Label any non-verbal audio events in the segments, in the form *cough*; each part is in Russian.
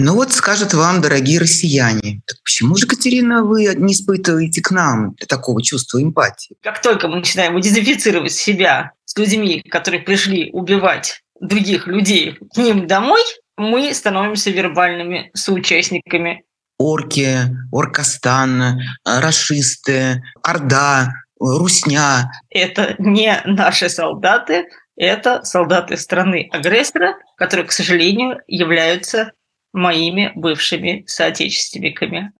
Ну вот скажут вам, дорогие россияне, так почему же, Катерина, вы не испытываете к нам такого чувства эмпатии? Как только мы начинаем идентифицировать себя с людьми, которые пришли убивать других людей к ним домой, мы становимся вербальными соучастниками. Орки, Оркостан, расисты, Орда, Русня. Это не наши солдаты, это солдаты страны-агрессора, которые, к сожалению, являются моими бывшими соотечественниками.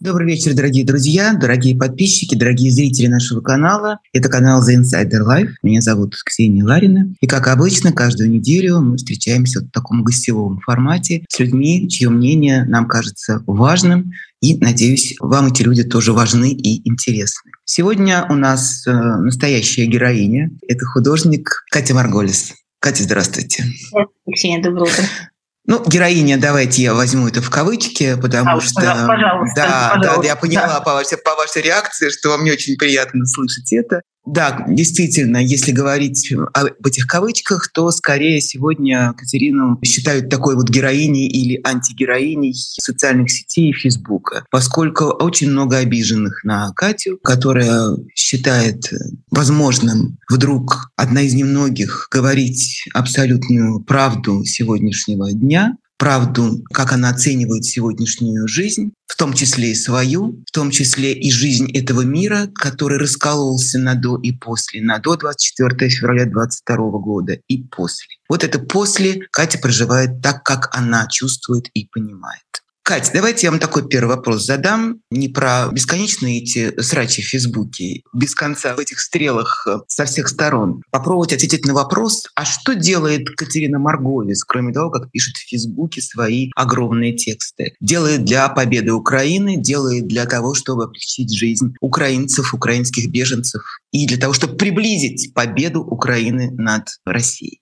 Добрый вечер, дорогие друзья, дорогие подписчики, дорогие зрители нашего канала. Это канал The Insider Life. Меня зовут Ксения Ларина. И, как обычно, каждую неделю мы встречаемся в таком гостевом формате с людьми, чье мнение нам кажется важным. И, надеюсь, вам эти люди тоже важны и интересны. Сегодня у нас э, настоящая героиня. Это художник Катя Марголис. Катя, здравствуйте. Ксения, доброе утро. Ну, героиня, давайте я возьму это в кавычки, потому а, что... Пожалуйста, да, пожалуйста. да, я поняла да. по, вашей, по вашей реакции, что вам не очень приятно слышать это. Да, действительно, если говорить об этих кавычках, то скорее сегодня Катерину считают такой вот героиней или антигероиней социальных сетей и Фейсбука, поскольку очень много обиженных на Катю, которая считает возможным вдруг одна из немногих говорить абсолютную правду сегодняшнего дня, правду, как она оценивает сегодняшнюю жизнь, в том числе и свою, в том числе и жизнь этого мира, который раскололся на до и после, на до 24 февраля 22 года и после. Вот это после Катя проживает так, как она чувствует и понимает. Катя, давайте я вам такой первый вопрос задам. Не про бесконечные эти срачи в Фейсбуке, без конца в этих стрелах э, со всех сторон. Попробовать ответить на вопрос, а что делает Катерина Марговис, кроме того, как пишет в Фейсбуке свои огромные тексты? Делает для победы Украины, делает для того, чтобы облегчить жизнь украинцев, украинских беженцев и для того, чтобы приблизить победу Украины над Россией.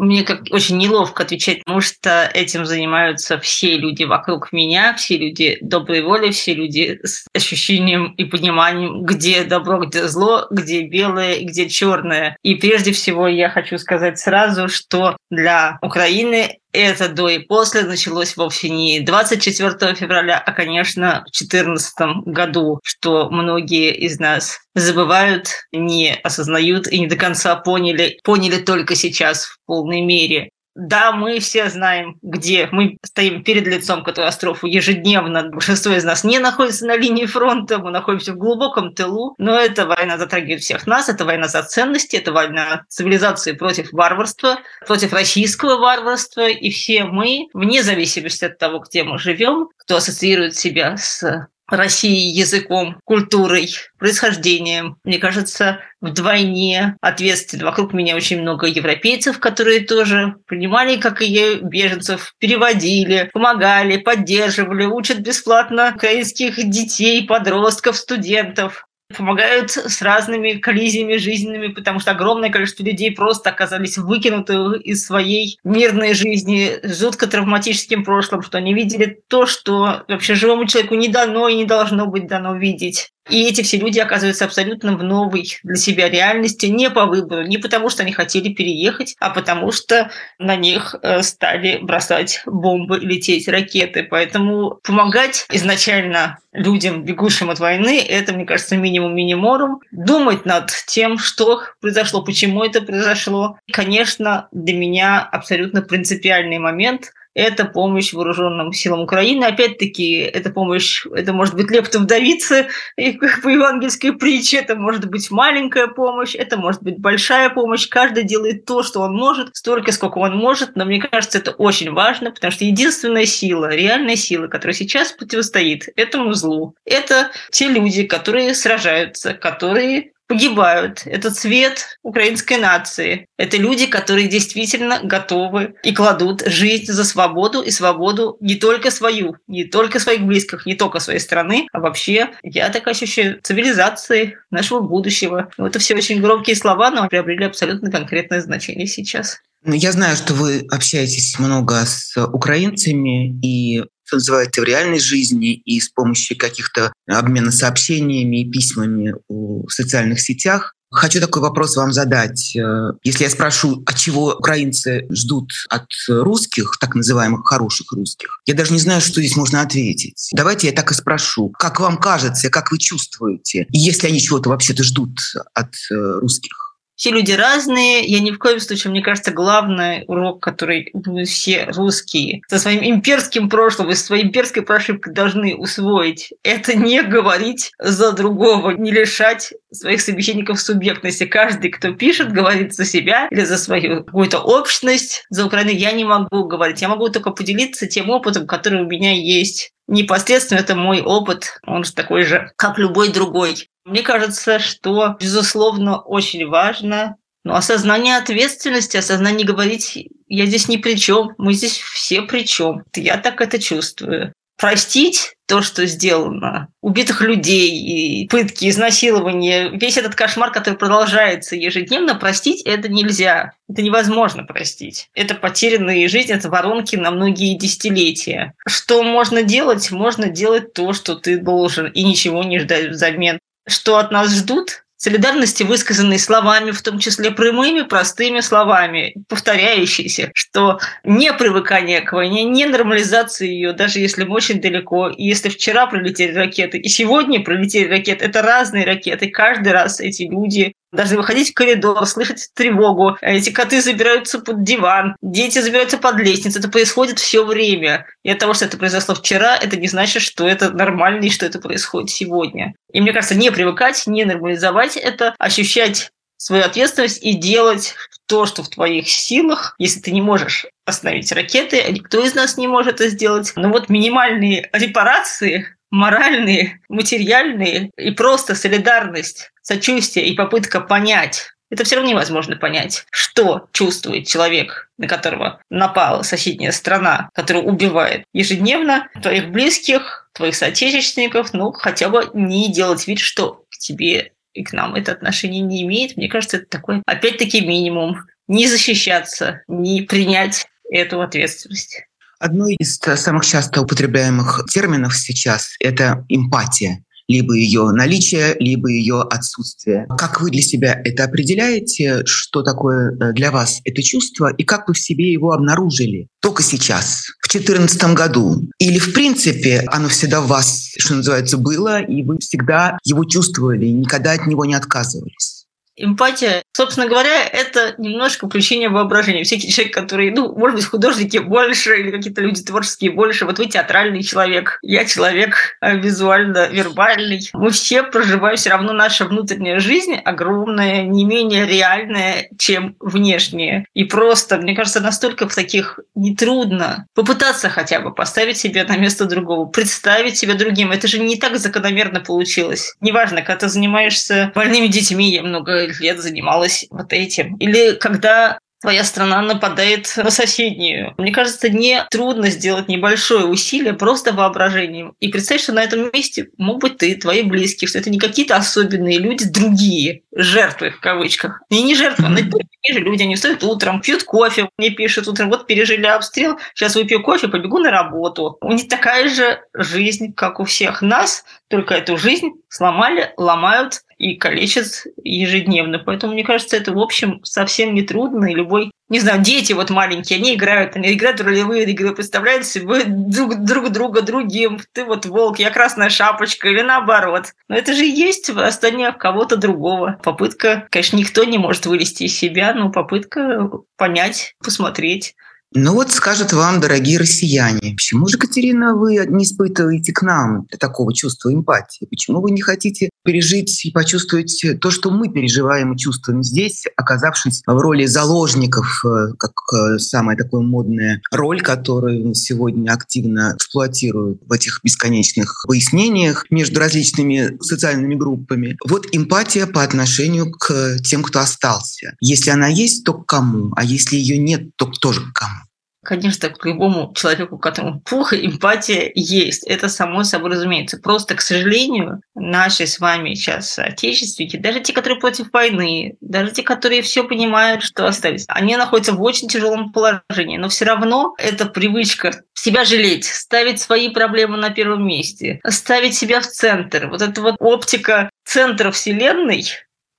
Мне как очень неловко отвечать, потому что этим занимаются все люди вокруг меня, все люди доброй воли, все люди с ощущением и пониманием, где добро, где зло, где белое, где черное. И прежде всего я хочу сказать сразу, что для Украины это до и после началось вовсе не 24 февраля, а, конечно, в 2014 году, что многие из нас забывают, не осознают и не до конца поняли, поняли только сейчас в полной мере. Да, мы все знаем, где мы стоим перед лицом катастрофы ежедневно. Большинство из нас не находится на линии фронта, мы находимся в глубоком тылу, но эта война затрагивает всех нас, это война за ценности, это война цивилизации против варварства, против российского варварства, и все мы, вне зависимости от того, где мы живем, кто ассоциирует себя с Россией языком, культурой, происхождением. Мне кажется, вдвойне ответственны. Вокруг меня очень много европейцев, которые тоже принимали, как и я, беженцев, переводили, помогали, поддерживали, учат бесплатно украинских детей, подростков, студентов помогают с разными коллизиями жизненными, потому что огромное количество людей просто оказались выкинуты из своей мирной жизни жутко травматическим прошлым, что они видели то, что вообще живому человеку не дано и не должно быть дано видеть. И эти все люди оказываются абсолютно в новой для себя реальности, не по выбору, не потому что они хотели переехать, а потому что на них э, стали бросать бомбы, лететь ракеты. Поэтому помогать изначально людям, бегущим от войны, это, мне кажется, минимум миниморум. Думать над тем, что произошло, почему это произошло. Конечно, для меня абсолютно принципиальный момент – это помощь вооруженным силам Украины. Опять-таки, эта помощь, это может быть лепта вдовицы, и *laughs* по евангельской притче, это может быть маленькая помощь, это может быть большая помощь. Каждый делает то, что он может, столько, сколько он может, но мне кажется, это очень важно, потому что единственная сила, реальная сила, которая сейчас противостоит этому злу, это те люди, которые сражаются, которые погибают. Это цвет украинской нации. Это люди, которые действительно готовы и кладут жизнь за свободу и свободу не только свою, не только своих близких, не только своей страны, а вообще, я так ощущаю, цивилизации нашего будущего. Ну, это все очень громкие слова, но приобрели абсолютно конкретное значение сейчас. Ну, я знаю, что вы общаетесь много с украинцами, и что называется, в реальной жизни и с помощью каких-то обмена сообщениями и письмами в социальных сетях. Хочу такой вопрос вам задать. Э, если я спрошу, а чего украинцы ждут от русских, так называемых хороших русских, я даже не знаю, что здесь можно ответить. Давайте я так и спрошу. Как вам кажется, как вы чувствуете, если они чего-то вообще-то ждут от э, русских? Все люди разные. Я ни в коем случае, мне кажется, главный урок, который мы все русские со своим имперским прошлым и своей имперской прошивкой должны усвоить, это не говорить за другого, не лишать своих собеседников субъектности. Каждый, кто пишет, говорит за себя или за свою какую-то общность. За Украину я не могу говорить. Я могу только поделиться тем опытом, который у меня есть непосредственно это мой опыт, он же такой же, как любой другой. Мне кажется, что, безусловно, очень важно но осознание ответственности, осознание говорить, я здесь ни при чем, мы здесь все при чем. Я так это чувствую простить то, что сделано, убитых людей, и пытки, изнасилования, весь этот кошмар, который продолжается ежедневно, простить это нельзя. Это невозможно простить. Это потерянные жизни, это воронки на многие десятилетия. Что можно делать? Можно делать то, что ты должен, и ничего не ждать взамен. Что от нас ждут? Солидарности, высказанной словами, в том числе прямыми, простыми словами, повторяющиеся, что не привыкание к войне, не нормализация ее, даже если мы очень далеко. И если вчера пролетели ракеты, и сегодня пролетели ракеты, это разные ракеты. Каждый раз эти люди даже выходить в коридор, слышать тревогу. Эти коты забираются под диван, дети забираются под лестницу. Это происходит все время. И от того, что это произошло вчера, это не значит, что это нормально и что это происходит сегодня. И мне кажется, не привыкать, не нормализовать это, ощущать свою ответственность и делать то, что в твоих силах, если ты не можешь остановить ракеты, никто из нас не может это сделать. Но вот минимальные репарации моральные, материальные и просто солидарность, сочувствие и попытка понять, это все равно невозможно понять, что чувствует человек, на которого напала соседняя страна, которая убивает ежедневно твоих близких, твоих соотечественников, ну, хотя бы не делать вид, что к тебе и к нам это отношение не имеет. Мне кажется, это такой, опять-таки, минимум. Не защищаться, не принять эту ответственность. Одной из самых часто употребляемых терминов сейчас — это эмпатия либо ее наличие, либо ее отсутствие. Как вы для себя это определяете? Что такое э, для вас это чувство? И как вы в себе его обнаружили? Только сейчас, в 2014 году? Или, в принципе, оно всегда в вас, что называется, было, и вы всегда его чувствовали, и никогда от него не отказывались? Эмпатия, собственно говоря, это немножко включение воображения. Всякий человек, который, ну, может быть, художники больше или какие-то люди творческие больше. Вот вы театральный человек, я человек э, визуально-вербальный. Мы все проживаем все равно наша внутренняя жизнь огромная, не менее реальная, чем внешняя. И просто, мне кажется, настолько в таких нетрудно попытаться хотя бы поставить себя на место другого, представить себя другим. Это же не так закономерно получилось. Неважно, когда ты занимаешься больными детьми, я много лет занималась вот этим. Или когда твоя страна нападает на соседнюю. Мне кажется, не трудно сделать небольшое усилие просто воображением. И представить, что на этом месте мог быть ты, твои близкие, что это не какие-то особенные люди, другие, жертвы в кавычках. И не жертвы, но такие же люди, они встают утром, пьют кофе, мне пишут утром, вот пережили обстрел, сейчас выпью кофе, побегу на работу. У них такая же жизнь, как у всех нас, только эту жизнь сломали, ломают и калечат ежедневно. Поэтому, мне кажется, это, в общем, совсем не трудно. И любой, не знаю, дети вот маленькие, они играют, они играют в ролевые игры, представляют себе друг, друг друга другим. Ты вот волк, я красная шапочка или наоборот. Но это же есть восстание кого-то другого. Попытка, конечно, никто не может вылезти из себя, но попытка понять, посмотреть. Ну вот скажут вам, дорогие россияне, почему же, Катерина, вы не испытываете к нам такого чувства эмпатии? Почему вы не хотите пережить и почувствовать то, что мы переживаем и чувствуем здесь, оказавшись в роли заложников, э, как э, самая такая модная роль, которую сегодня активно эксплуатируют в этих бесконечных выяснениях между различными социальными группами. Вот эмпатия по отношению к тем, кто остался. Если она есть, то к кому? А если ее нет, то тоже к кому? Конечно, к любому человеку, которому плохо, эмпатия есть. Это само собой разумеется. Просто, к сожалению, наши с вами сейчас отечественники, даже те, которые против войны, даже те, которые все понимают, что остались, они находятся в очень тяжелом положении. Но все равно эта привычка себя жалеть, ставить свои проблемы на первом месте, ставить себя в центр. Вот эта вот оптика центра Вселенной,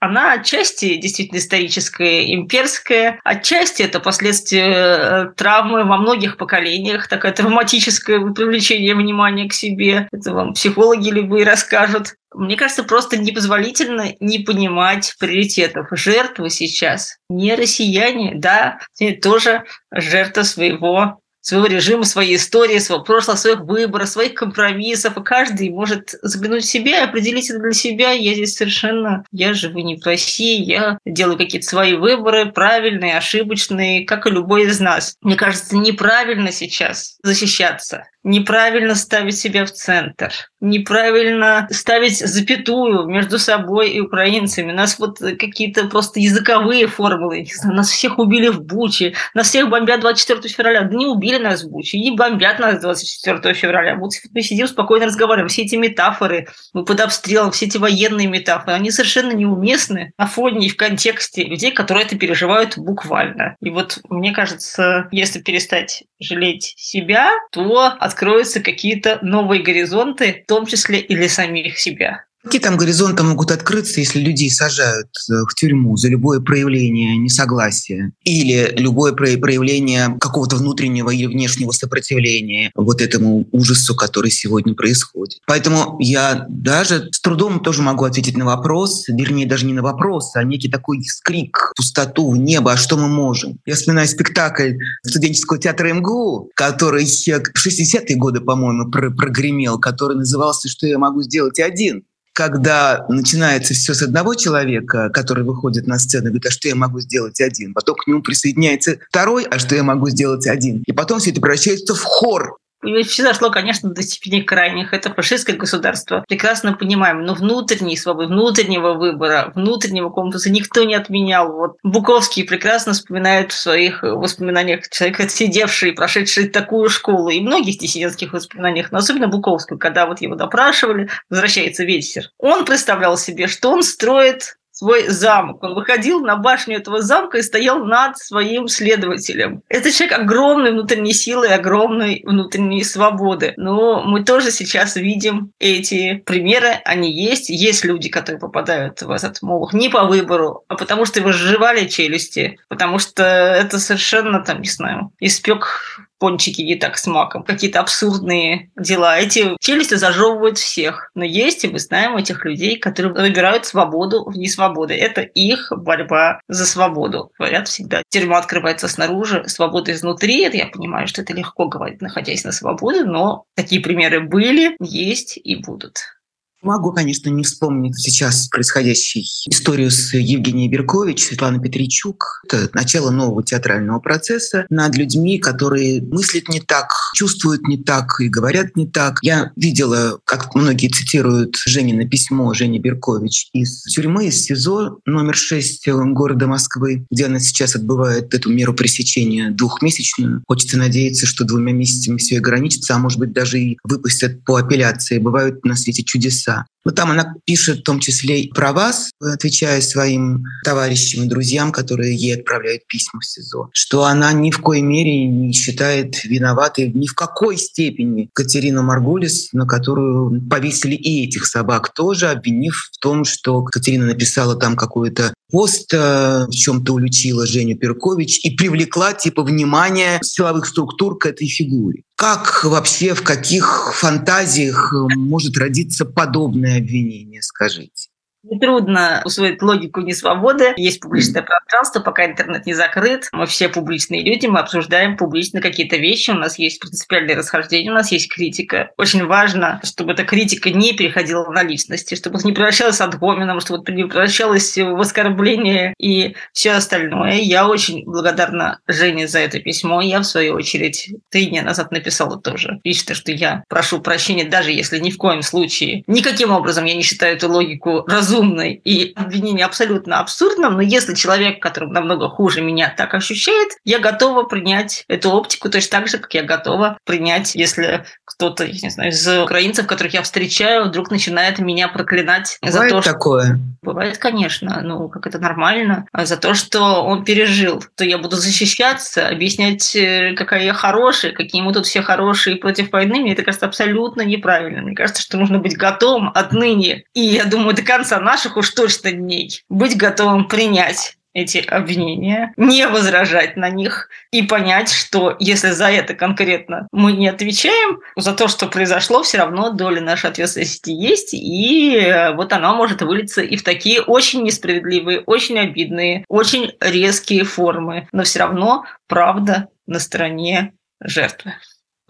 она отчасти действительно историческая, имперская, отчасти это последствия э, травмы во многих поколениях, такое травматическое привлечение внимания к себе. Это вам психологи любые расскажут. Мне кажется, просто непозволительно не понимать приоритетов. Жертвы сейчас не россияне, да, тоже жертва своего своего режима, своей истории, своего прошлого, своих выборов, своих компромиссов. И каждый может заглянуть в себя и определить это для себя. Я здесь совершенно... Я живу не в России, я делаю какие-то свои выборы, правильные, ошибочные, как и любой из нас. Мне кажется, неправильно сейчас защищаться неправильно ставить себя в центр, неправильно ставить запятую между собой и украинцами. Нас вот какие-то просто языковые формулы. Нас всех убили в Буче, нас всех бомбят 24 февраля. Да не убили нас в Буче, не бомбят нас 24 февраля. Вот мы сидим спокойно разговариваем. Все эти метафоры, мы под обстрелом, все эти военные метафоры, они совершенно неуместны на фоне и в контексте людей, которые это переживают буквально. И вот мне кажется, если перестать жалеть себя, то откроются какие-то новые горизонты, в том числе и для самих себя. Какие там горизонты могут открыться, если людей сажают э, в тюрьму за любое проявление несогласия или любое проявление какого-то внутреннего или внешнего сопротивления вот этому ужасу, который сегодня происходит. Поэтому я даже с трудом тоже могу ответить на вопрос, вернее, даже не на вопрос, а некий такой скрик, пустоту, в небо, а что мы можем? Я вспоминаю спектакль студенческого театра МГУ, который в 60-е годы, по-моему, прогремел, который назывался «Что я могу сделать один?» Когда начинается все с одного человека, который выходит на сцену и говорит, а что я могу сделать один? Потом к нему присоединяется второй, а что я могу сделать один? И потом все это превращается в хор, все зашло, конечно, до степени крайних. Это фашистское государство. Прекрасно понимаем. Но внутренней свободы, внутреннего выбора, внутреннего компаса никто не отменял. Вот Буковский прекрасно вспоминает в своих воспоминаниях человек, отсидевший, прошедший такую школу, и многих диссидентских воспоминаниях, но особенно Буковского, когда вот его допрашивали, возвращается вечер. Он представлял себе, что он строит свой замок. Он выходил на башню этого замка и стоял над своим следователем. Это человек огромной внутренней силы, огромной внутренней свободы. Но мы тоже сейчас видим эти примеры, они есть. Есть люди, которые попадают в этот молох не по выбору, а потому что его сживали челюсти, потому что это совершенно, там, не знаю, испек пончики не так с маком, какие-то абсурдные дела. Эти челюсти зажевывают всех. Но есть, и мы знаем этих людей, которые выбирают свободу в несвободы. Это их борьба за свободу. Говорят всегда, тюрьма открывается снаружи, свобода изнутри. Это я понимаю, что это легко говорить, находясь на свободе, но такие примеры были, есть и будут. Могу, конечно, не вспомнить сейчас происходящей историю с Евгенией Беркович, Светланой Петричук. Это начало нового театрального процесса над людьми, которые мыслят не так, чувствуют не так и говорят не так. Я видела, как многие цитируют Женина письмо Жени Беркович из тюрьмы, из СИЗО номер 6 города Москвы, где она сейчас отбывает эту меру пресечения двухмесячную. Хочется надеяться, что двумя месяцами все ограничится, а может быть даже и выпустят по апелляции. Бывают на свете чудеса лица. Вот там она пишет в том числе и про вас, отвечая своим товарищам и друзьям, которые ей отправляют письма в СИЗО, что она ни в коей мере не считает виноватой ни в какой степени Катерину Маргулис, на которую повесили и этих собак тоже, обвинив в том, что Катерина написала там какую-то пост, э, в чем-то уличила Женю Перкович и привлекла типа внимание силовых структур к этой фигуре. Как вообще, в каких фантазиях может родиться подобное обвинение, скажите? Трудно усвоить логику несвободы. Есть публичное пространство, пока интернет не закрыт. Мы все публичные люди, мы обсуждаем публично какие-то вещи. У нас есть принципиальные расхождения, у нас есть критика. Очень важно, чтобы эта критика не переходила на личности, чтобы не превращалась в адгомином, чтобы не превращалось в оскорбление и все остальное. Я очень благодарна Жене за это письмо. Я, в свою очередь, три дня назад написала тоже лично, что я прошу прощения, даже если ни в коем случае, никаким образом я не считаю эту логику разумной, разумной и обвинение абсолютно абсурдном, но если человек, который намного хуже меня, так ощущает, я готова принять эту оптику точно так же, как я готова принять, если кто-то, я не знаю, из украинцев, которых я встречаю, вдруг начинает меня проклинать Бывает за то, что... такое? Бывает, конечно, ну, как это нормально. А за то, что он пережил, то я буду защищаться, объяснять, э, какая я хорошая, какие мы тут все хорошие против войны, мне это кажется абсолютно неправильно. Мне кажется, что нужно быть готовым отныне, и я думаю, до конца наших уж точно дней, быть готовым принять эти обвинения, не возражать на них и понять, что если за это конкретно мы не отвечаем, за то, что произошло, все равно доля нашей ответственности есть, и э, вот она может вылиться и в такие очень несправедливые, очень обидные, очень резкие формы, но все равно правда на стороне жертвы.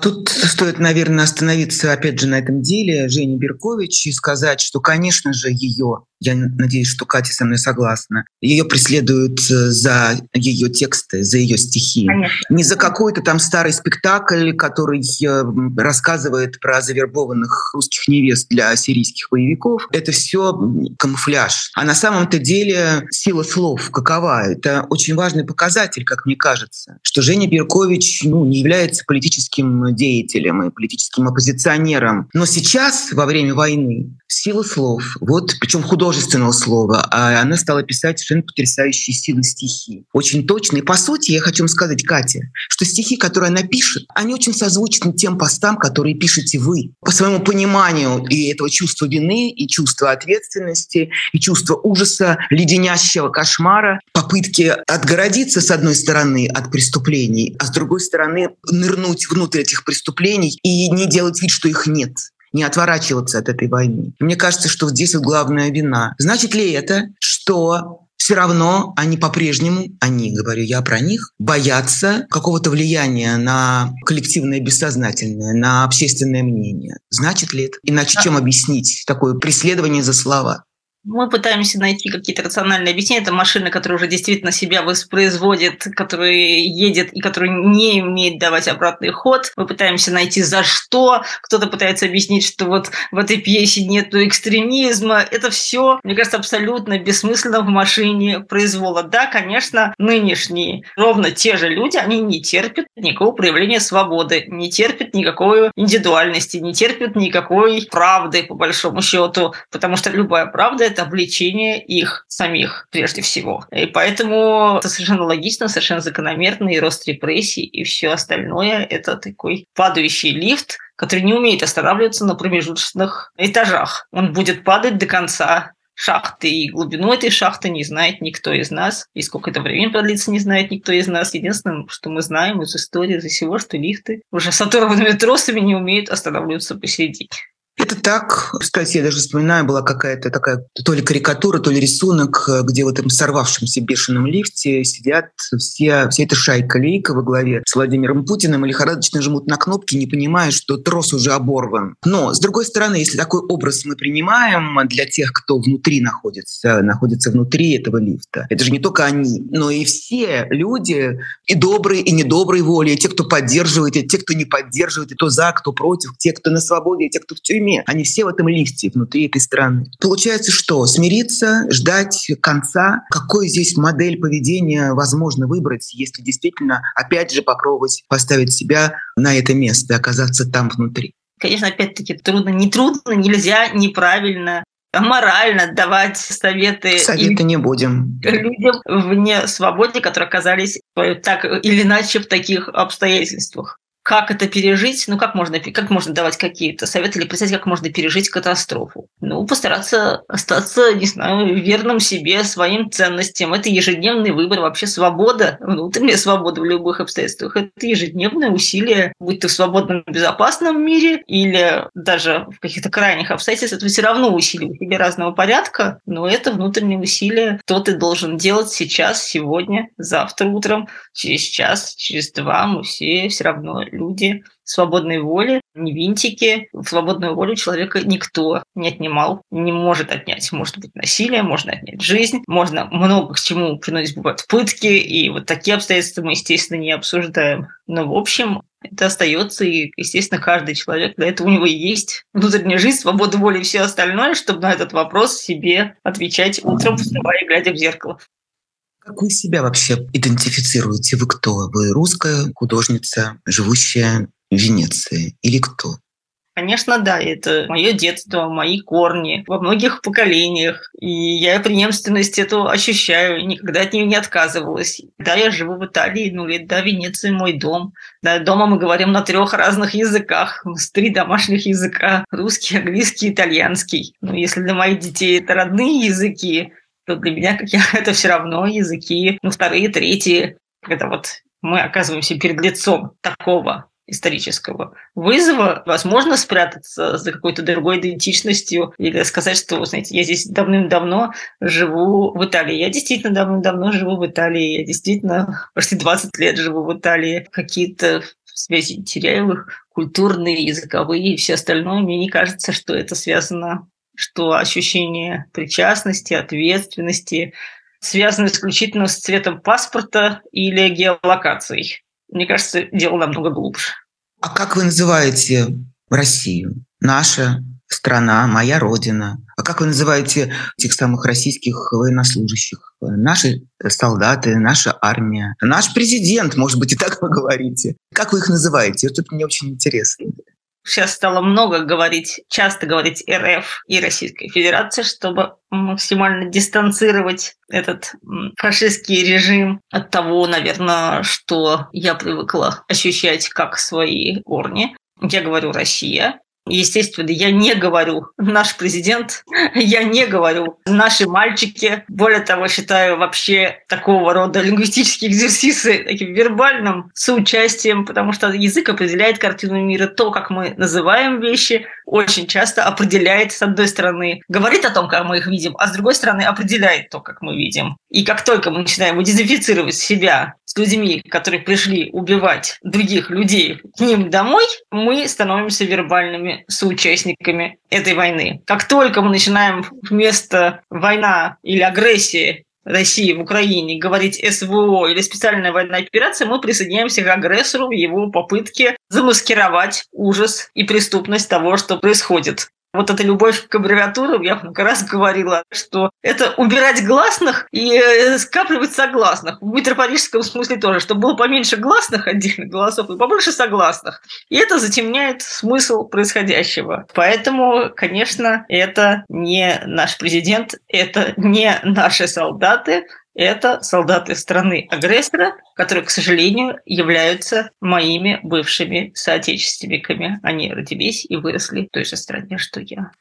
Тут стоит, наверное, остановиться опять же на этом деле Жени Беркович и сказать, что, конечно же, ее я надеюсь, что Катя со мной согласна. Ее преследуют э, за ее тексты, за ее стихи. Конечно. Не за какой-то там старый спектакль, который э, рассказывает про завербованных русских невест для сирийских боевиков. Это все камуфляж. А на самом-то деле сила слов какова? Это очень важный показатель, как мне кажется, что Женя Беркович ну, не является политическим деятелем и политическим оппозиционером. Но сейчас, во время войны, сила слов, вот причем художественного слова, а она стала писать совершенно потрясающие силы стихи. Очень точные. По сути, я хочу вам сказать, Катя, что стихи, которые она пишет, они очень созвучны тем постам, которые пишете вы. По своему пониманию и этого чувства вины, и чувства ответственности, и чувства ужаса, леденящего кошмара, попытки отгородиться, с одной стороны, от преступлений, а с другой стороны, нырнуть внутрь этих преступлений и не делать вид, что их нет не отворачиваться от этой войны. Мне кажется, что здесь вот главная вина. Значит ли это, что все равно они по-прежнему, они, говорю я про них, боятся какого-то влияния на коллективное бессознательное, на общественное мнение. Значит ли это? Иначе чем объяснить такое преследование за слова? Мы пытаемся найти какие-то рациональные объяснения. Это машина, которая уже действительно себя воспроизводит, которая едет и которая не умеет давать обратный ход. Мы пытаемся найти за что. Кто-то пытается объяснить, что вот в этой пьесе нет экстремизма. Это все, мне кажется, абсолютно бессмысленно в машине произвола. Да, конечно, нынешние ровно те же люди, они не терпят никакого проявления свободы, не терпят никакой индивидуальности, не терпят никакой правды, по большому счету, потому что любая правда это обличение их самих прежде всего. И поэтому это совершенно логично, совершенно закономерно, и рост репрессий, и все остальное – это такой падающий лифт, который не умеет останавливаться на промежуточных этажах. Он будет падать до конца шахты, и глубину этой шахты не знает никто из нас, и сколько это времени продлится, не знает никто из нас. Единственное, что мы знаем из истории, из всего, что лифты уже с оторванными тросами не умеют останавливаться посередине. Это так. Кстати, я даже вспоминаю, была какая-то такая то ли карикатура, то ли рисунок, где в этом сорвавшемся бешеном лифте сидят все, вся эта шайка лейка во главе с Владимиром Путиным и лихорадочно жмут на кнопки, не понимая, что трос уже оборван. Но, с другой стороны, если такой образ мы принимаем для тех, кто внутри находится, находится внутри этого лифта, это же не только они, но и все люди, и добрые, и недобрые воли, и те, кто поддерживает, и те, кто не поддерживает, и кто за, кто против, те, кто на свободе, и те, кто в тюрьме, тюрьме. Они все в этом лифте внутри этой страны. Получается что? Смириться, ждать конца? Какой здесь модель поведения возможно выбрать, если действительно, опять же, попробовать поставить себя на это место, оказаться там внутри? Конечно, опять-таки трудно, не трудно, нельзя, неправильно морально давать советы. Советы не будем. Людям вне свободы, которые оказались так или иначе в таких обстоятельствах как это пережить, ну как можно, как можно давать какие-то советы или представить, как можно пережить катастрофу? Ну, постараться остаться, не знаю, верным себе, своим ценностям. Это ежедневный выбор, вообще свобода, внутренняя свобода в любых обстоятельствах. Это ежедневное усилие, будь ты в свободном, безопасном мире или даже в каких-то крайних обстоятельствах, это все равно усилие себе разного порядка, но это внутреннее усилие, что ты должен делать сейчас, сегодня, завтра утром, через час, через два, мы все все равно люди свободной воли, не винтики. Свободную волю человека никто не отнимал, не может отнять. Может быть насилие, можно отнять жизнь, можно много к чему приносить бывают пытки, и вот такие обстоятельства мы, естественно, не обсуждаем. Но, в общем, это остается, и, естественно, каждый человек, для этого у него есть внутренняя жизнь, свобода воли и все остальное, чтобы на этот вопрос себе отвечать утром, вставая и глядя в зеркало. Как вы себя вообще идентифицируете? Вы кто? Вы русская художница, живущая в Венеции? Или кто? Конечно, да, это мое детство, мои корни во многих поколениях. И я преемственность эту ощущаю, никогда от нее не отказывалась. Да, я живу в Италии, ну лет, да, Венеция мой дом. Да, дома мы говорим на трех разных языках. У три домашних языка. Русский, английский, итальянский. Но если для моих детей это родные языки, для меня, как я, *laughs* это все равно языки, ну, вторые, третьи. Это вот мы оказываемся перед лицом такого исторического вызова, возможно спрятаться за какой-то другой идентичностью или сказать, что, знаете, я здесь давным-давно живу в Италии. Я действительно давным-давно живу в Италии, я действительно почти 20 лет живу в Италии. Какие-то связи теряю их, культурные, языковые и все остальное. Мне не кажется, что это связано, что ощущение причастности, ответственности связано исключительно с цветом паспорта или геолокацией. Мне кажется, дело намного глубже. А как вы называете Россию? Наша страна, моя родина. А как вы называете тех самых российских военнослужащих? Наши солдаты, наша армия, наш президент, может быть, и так *laughs* вы говорите. Как вы их называете? Это мне очень интересно. Сейчас стало много говорить, часто говорить РФ и Российской Федерации, чтобы максимально дистанцировать этот фашистский режим от того, наверное, что я привыкла ощущать как свои корни. Я говорю Россия, Естественно, я не говорю наш президент, я не говорю наши мальчики. Более того, считаю вообще такого рода лингвистические экзерсисы таким вербальным соучастием, потому что язык определяет картину мира. То, как мы называем вещи, очень часто определяет, с одной стороны, говорит о том, как мы их видим, а с другой стороны, определяет то, как мы видим. И как только мы начинаем идентифицировать себя с людьми, которые пришли убивать других людей к ним домой, мы становимся вербальными соучастниками этой войны. Как только мы начинаем вместо война или агрессии России в Украине говорить СВО или специальная военная операция, мы присоединяемся к агрессору в его попытке замаскировать ужас и преступность того, что происходит. Вот эта любовь к аббревиатурам, я много раз говорила, что это убирать гласных и э, скапливать согласных. В метрополическом смысле тоже, чтобы было поменьше гласных отдельных голосов и побольше согласных. И это затемняет смысл происходящего. Поэтому, конечно, это не наш президент, это не наши солдаты, это солдаты страны-агрессора, которые, к сожалению, являются моими бывшими соотечественниками. Они родились и выросли в той же стране, что я.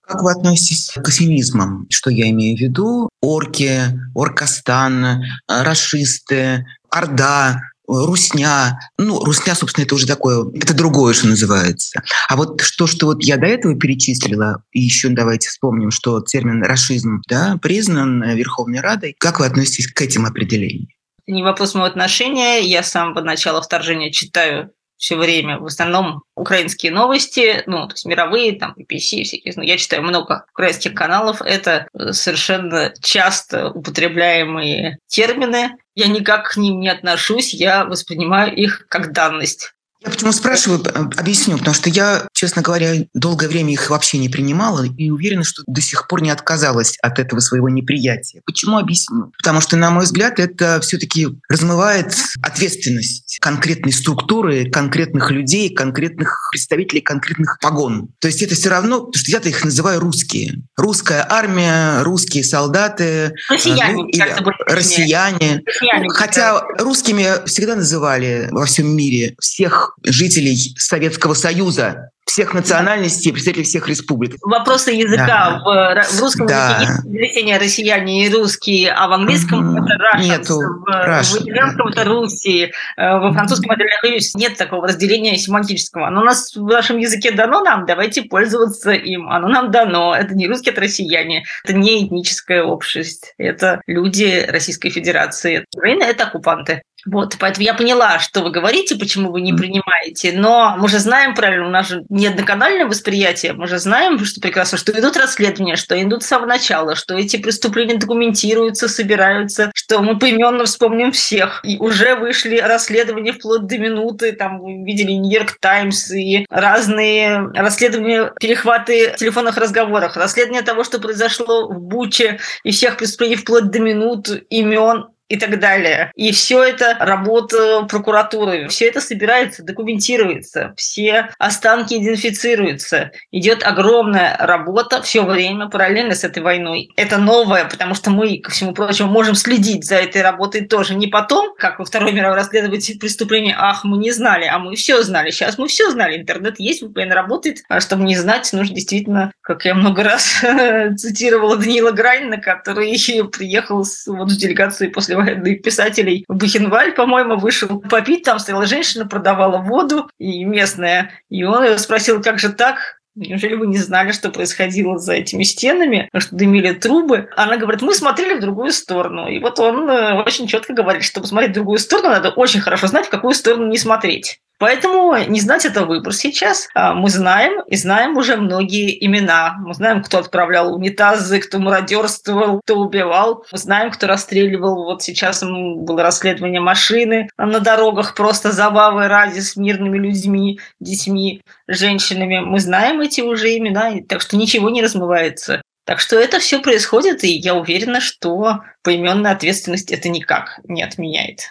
Как вы относитесь к эфемизмам? Что я имею в виду? Орки, Оркостан, расисты, Орда, русня. Ну, русня, собственно, это уже такое, это другое, что называется. А вот что, что вот я до этого перечислила, и еще давайте вспомним, что термин «расизм» да, признан Верховной Радой. Как вы относитесь к этим определениям? Не вопрос моего отношения. Я с самого начала вторжения читаю все время в основном украинские новости, ну, то есть мировые, там, BBC, всякие. Ну, я читаю много украинских каналов. Это совершенно часто употребляемые термины. Я никак к ним не отношусь, я воспринимаю их как данность. Я почему спрашиваю, объясню, потому что я, честно говоря, долгое время их вообще не принимала и уверена, что до сих пор не отказалась от этого своего неприятия. Почему объясню? Потому что, на мой взгляд, это все-таки размывает ответственность конкретной структуры, конкретных людей, конкретных представителей конкретных погон. То есть это все равно, потому что я-то их называю русские. Русская армия, русские солдаты. Россияне. Ну, или россияне. россияне. Хотя русскими всегда называли во всем мире всех жителей Советского Союза всех национальностей, представителей всех республик. Вопросы языка да. в, в русском да. языке есть россияне и русские, а в английском mm-hmm. это Russians, Нету. в, Russian. в итальянском это Руси, э, во французском это Ляхаюсь. Нет такого разделения семантического. Оно у нас в нашем языке дано нам, давайте пользоваться им. Оно нам дано. Это не русские, это россияне. Это не этническая общность. Это люди Российской Федерации. Украина – это оккупанты. Вот, поэтому я поняла, что вы говорите, почему вы не принимаете, но мы же знаем правильно, у нас же не одноканальное восприятие, мы же знаем, что прекрасно, что идут расследования, что идут с самого начала, что эти преступления документируются, собираются, что мы поименно вспомним всех. И уже вышли расследования вплоть до минуты, там вы видели Нью-Йорк Таймс и разные расследования, перехваты телефонных разговоров, расследование того, что произошло в Буче и всех преступлений вплоть до минут, имен и так далее. И все это работа прокуратуры, все это собирается, документируется, все останки идентифицируются. Идет огромная работа все время параллельно с этой войной. Это новое, потому что мы, ко всему прочему, можем следить за этой работой тоже. Не потом, как во Второй мировой расследовать преступления, ах, мы не знали, а мы все знали. Сейчас мы все знали. Интернет есть, VPN работает. А чтобы не знать, нужно действительно, как я много раз *laughs* цитировала Даниила Гранина, который *laughs* приехал с, вот, в делегации после писателей Бухенваль, по-моему, вышел попить, там стояла женщина, продавала воду, и местная. И он спросил, как же так? Неужели вы не знали, что происходило за этими стенами, что дымили трубы? Она говорит, мы смотрели в другую сторону. И вот он э, очень четко говорит, чтобы смотреть в другую сторону, надо очень хорошо знать, в какую сторону не смотреть. Поэтому не знать это выбор сейчас. А, мы знаем и знаем уже многие имена. Мы знаем, кто отправлял унитазы, кто мародерствовал, кто убивал. Мы знаем, кто расстреливал. Вот сейчас было расследование машины на дорогах, просто забавы ради с мирными людьми, детьми, женщинами. Мы знаем эти уже имена, так что ничего не размывается. Так что это все происходит, и я уверена, что поименная ответственность это никак не отменяет.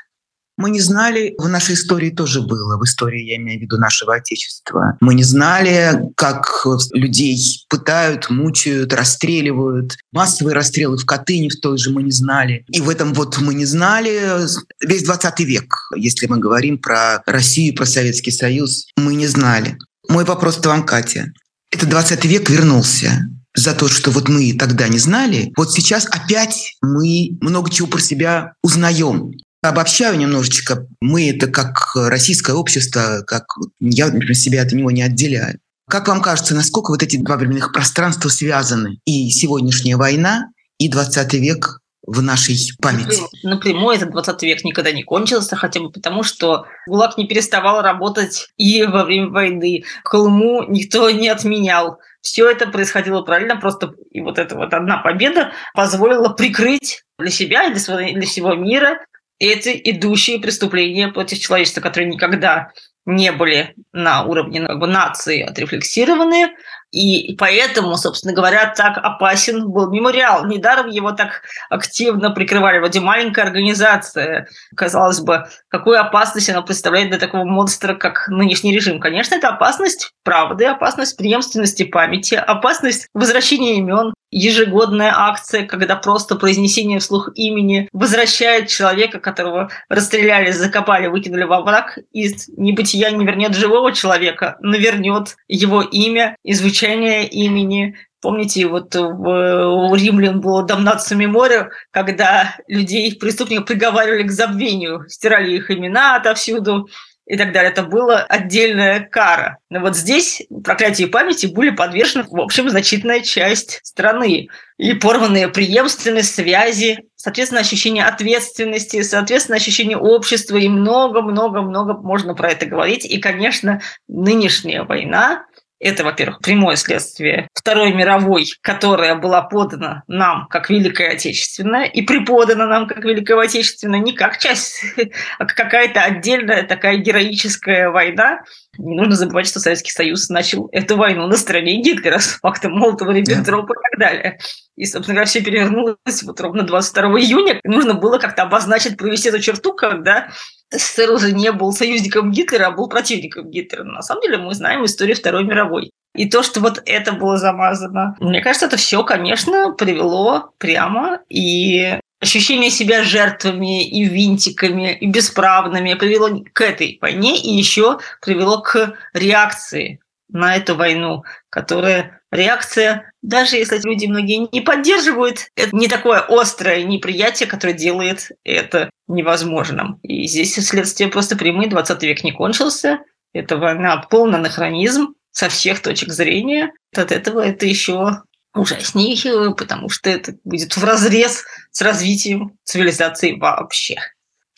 Мы не знали, в нашей истории тоже было, в истории, я имею в виду нашего Отечества. Мы не знали, как людей пытают, мучают, расстреливают. Массовые расстрелы в Катыни в той же мы не знали. И в этом вот мы не знали весь 20 век, если мы говорим про Россию, про Советский Союз, мы не знали. Мой вопрос к вам, Катя. Это 20 век вернулся за то, что вот мы тогда не знали, вот сейчас опять мы много чего про себя узнаем. Обобщаю немножечко. Мы это как российское общество, как я, например, себя от него не отделяю. Как вам кажется, насколько вот эти два временных пространства связаны? И сегодняшняя война, и 20 век в нашей памяти. Напрямую этот 20 век никогда не кончился, хотя бы потому, что ГУЛАГ не переставал работать и во время войны. Колыму никто не отменял. Все это происходило параллельно, просто и вот эта вот одна победа позволила прикрыть для себя и для, своего, для всего мира эти идущие преступления против человечества, которые никогда не были на уровне как бы, нации отрефлексированы, и поэтому, собственно говоря, так опасен был мемориал. Недаром его так активно прикрывали. Вроде маленькая организация. Казалось бы, какую опасность она представляет для такого монстра, как нынешний режим? Конечно, это опасность правды, опасность преемственности памяти, опасность возвращения имен, ежегодная акция, когда просто произнесение вслух имени возвращает человека, которого расстреляли, закопали, выкинули во враг, из небытия не вернет живого человека, но вернет его имя и звучание имени. Помните, вот в, у римлян было «Дамнацию меморио», когда людей, преступников приговаривали к забвению, стирали их имена отовсюду, и так далее. Это была отдельная кара. Но вот здесь проклятие памяти были подвержены, в общем, значительная часть страны. И порванные преемственные связи, соответственно, ощущение ответственности, соответственно, ощущение общества и много-много-много можно про это говорить. И, конечно, нынешняя война это, во-первых, прямое следствие Второй мировой, которая была подана нам как Великая Отечественная и преподана нам как Великая Отечественная не как часть, *laughs* а как какая-то отдельная такая героическая война. Не нужно забывать, что Советский Союз начал эту войну на стороне Гитлера с фактом Молотова-Риббентропа и так далее. И, собственно говоря, все перевернулось вот ровно 22 июня. Нужно было как-то обозначить, провести эту черту, когда СССР уже не был союзником Гитлера, а был противником Гитлера. На самом деле мы знаем историю Второй мировой. И то, что вот это было замазано, мне кажется, это все, конечно, привело прямо и ощущение себя жертвами и винтиками, и бесправными привело к этой войне и еще привело к реакции на эту войну, которая реакция, даже если люди многие не поддерживают, это не такое острое неприятие, которое делает это невозможным. И здесь следствие просто прямые. 20 век не кончился. Это война полный анахронизм со всех точек зрения. От этого это еще ужаснее, потому что это будет в разрез с развитием цивилизации вообще.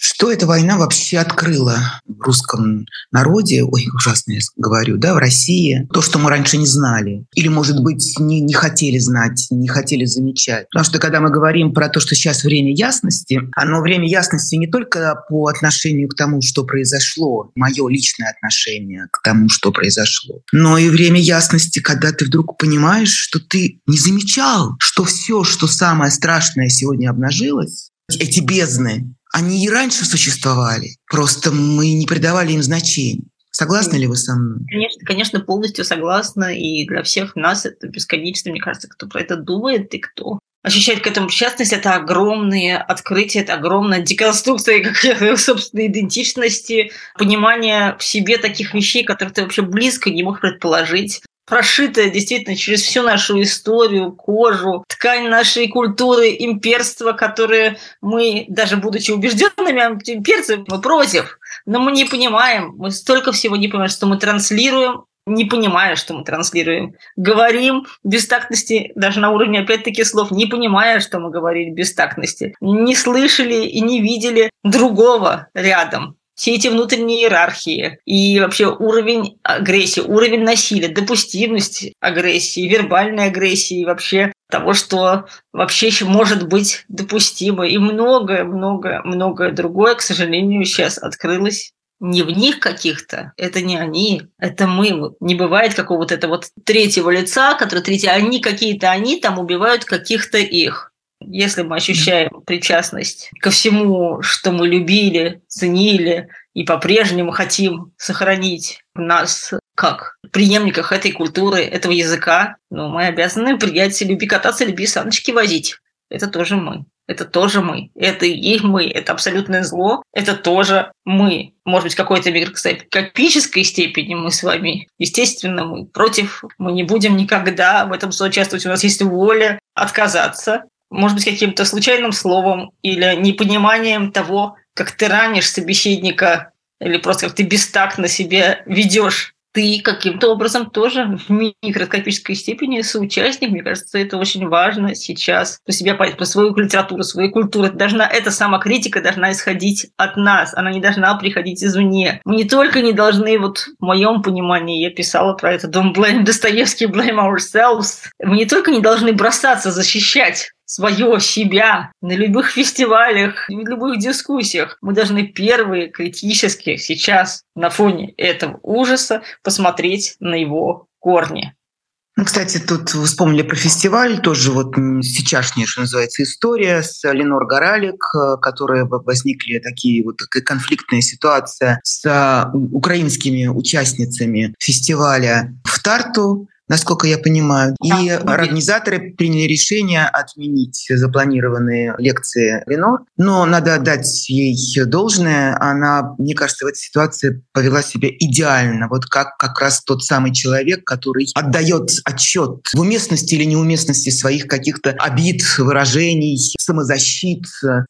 Что эта война вообще открыла в русском народе, ой, ужасно я говорю, да, в России, то, что мы раньше не знали, или, может быть, не, не хотели знать, не хотели замечать. Потому что когда мы говорим про то, что сейчас время ясности, оно время ясности не только по отношению к тому, что произошло, мое личное отношение к тому, что произошло, но и время ясности, когда ты вдруг понимаешь, что ты не замечал, что все, что самое страшное сегодня обнажилось, эти бездны, они и раньше существовали, просто мы не придавали им значения. Согласны ли вы со мной? Конечно, конечно, полностью согласна. И для всех нас это бесконечно, мне кажется, кто про это думает и кто ощущает к этому причастность, это огромные открытия, это огромная деконструкция как собственной идентичности, понимание в себе таких вещей, которые ты вообще близко не мог предположить прошитая действительно через всю нашу историю, кожу, ткань нашей культуры, имперства, которые мы, даже будучи убежденными имперцами, мы против. Но мы не понимаем, мы столько всего не понимаем, что мы транслируем, не понимая, что мы транслируем. Говорим без тактности, даже на уровне, опять-таки, слов, не понимая, что мы говорили без тактности. Не слышали и не видели другого рядом все эти внутренние иерархии и вообще уровень агрессии, уровень насилия, допустимость агрессии, вербальной агрессии, вообще того, что вообще еще может быть допустимо. И многое-многое-многое другое, к сожалению, сейчас открылось не в них каких-то, это не они, это мы. Не бывает какого-то этого вот третьего лица, который третий, они какие-то они там убивают каких-то их. Если мы ощущаем причастность ко всему, что мы любили, ценили и по-прежнему хотим сохранить нас как преемниках этой культуры, этого языка, ну, мы обязаны принять «люби кататься, люби саночки возить». Это тоже мы. Это тоже мы. Это и мы. Это абсолютное зло. Это тоже мы. Может быть, в какой-то микроскопической степени мы с вами. Естественно, мы против. Мы не будем никогда в этом соучаствовать. У нас есть воля отказаться может быть, каким-то случайным словом или непониманием того, как ты ранишь собеседника или просто как ты бестактно себя ведешь ты каким-то образом тоже в микроскопической степени соучастник. Мне кажется, это очень важно сейчас про себя понять, про свою литературу, свою культуру. Должна, эта самокритика должна исходить от нас, она не должна приходить извне. Мы не только не должны, вот в моем понимании, я писала про это, don't blame Достоевский, blame ourselves. Мы не только не должны бросаться защищать свое себя на любых фестивалях, в любых дискуссиях. Мы должны первые критически сейчас на фоне этого ужаса посмотреть на его корни. Ну, кстати, тут вспомнили про фестиваль, тоже вот сейчасшняя, что называется, история с Ленор Горалик, э, которые возникли такие вот конфликтная ситуация с э, украинскими участницами фестиваля в Тарту, насколько я понимаю. Да, и организаторы приняли решение отменить запланированные лекции Ленор. Но надо отдать ей должное. Она, мне кажется, в этой ситуации повела себя идеально. Вот как как раз тот самый человек, который отдает отчет в уместности или неуместности своих каких-то обид, выражений, самозащит.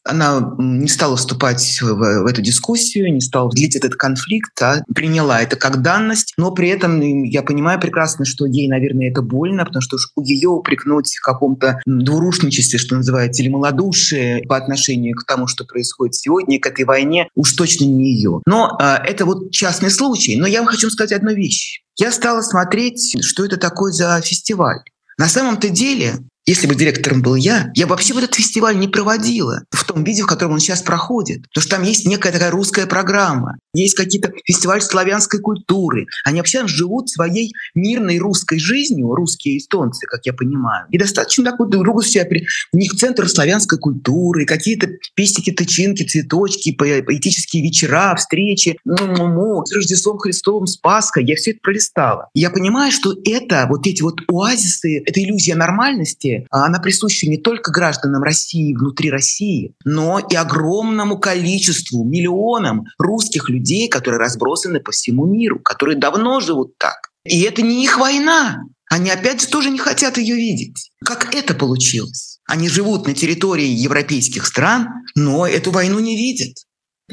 Она не стала вступать в, в эту дискуссию, не стала длить этот конфликт, а приняла это как данность. Но при этом я понимаю прекрасно, что ей наверное, это больно, потому что уж ее упрекнуть в каком-то двурушничестве, что называется, или малодушие по отношению к тому, что происходит сегодня, к этой войне, уж точно не ее. Но э, это вот частный случай. Но я вам хочу сказать одну вещь. Я стала смотреть, что это такое за фестиваль. На самом-то деле если бы директором был я, я бы вообще бы этот фестиваль не проводила в том виде, в котором он сейчас проходит. Потому что там есть некая такая русская программа, есть какие-то фестиваль славянской культуры. Они вообще живут своей мирной русской жизнью, русские эстонцы, как я понимаю. И достаточно так вот друг другу себя... У них центр славянской культуры, какие-то пестики, тычинки, цветочки, поэтические вечера, встречи, му-му-му, с Рождеством Христовым, с Пасхой. Я все это пролистала. Я понимаю, что это, вот эти вот оазисы, это иллюзия нормальности, а она присуща не только гражданам России внутри России, но и огромному количеству, миллионам русских людей, которые разбросаны по всему миру, которые давно живут так. И это не их война. Они опять же тоже не хотят ее видеть. Как это получилось? Они живут на территории европейских стран, но эту войну не видят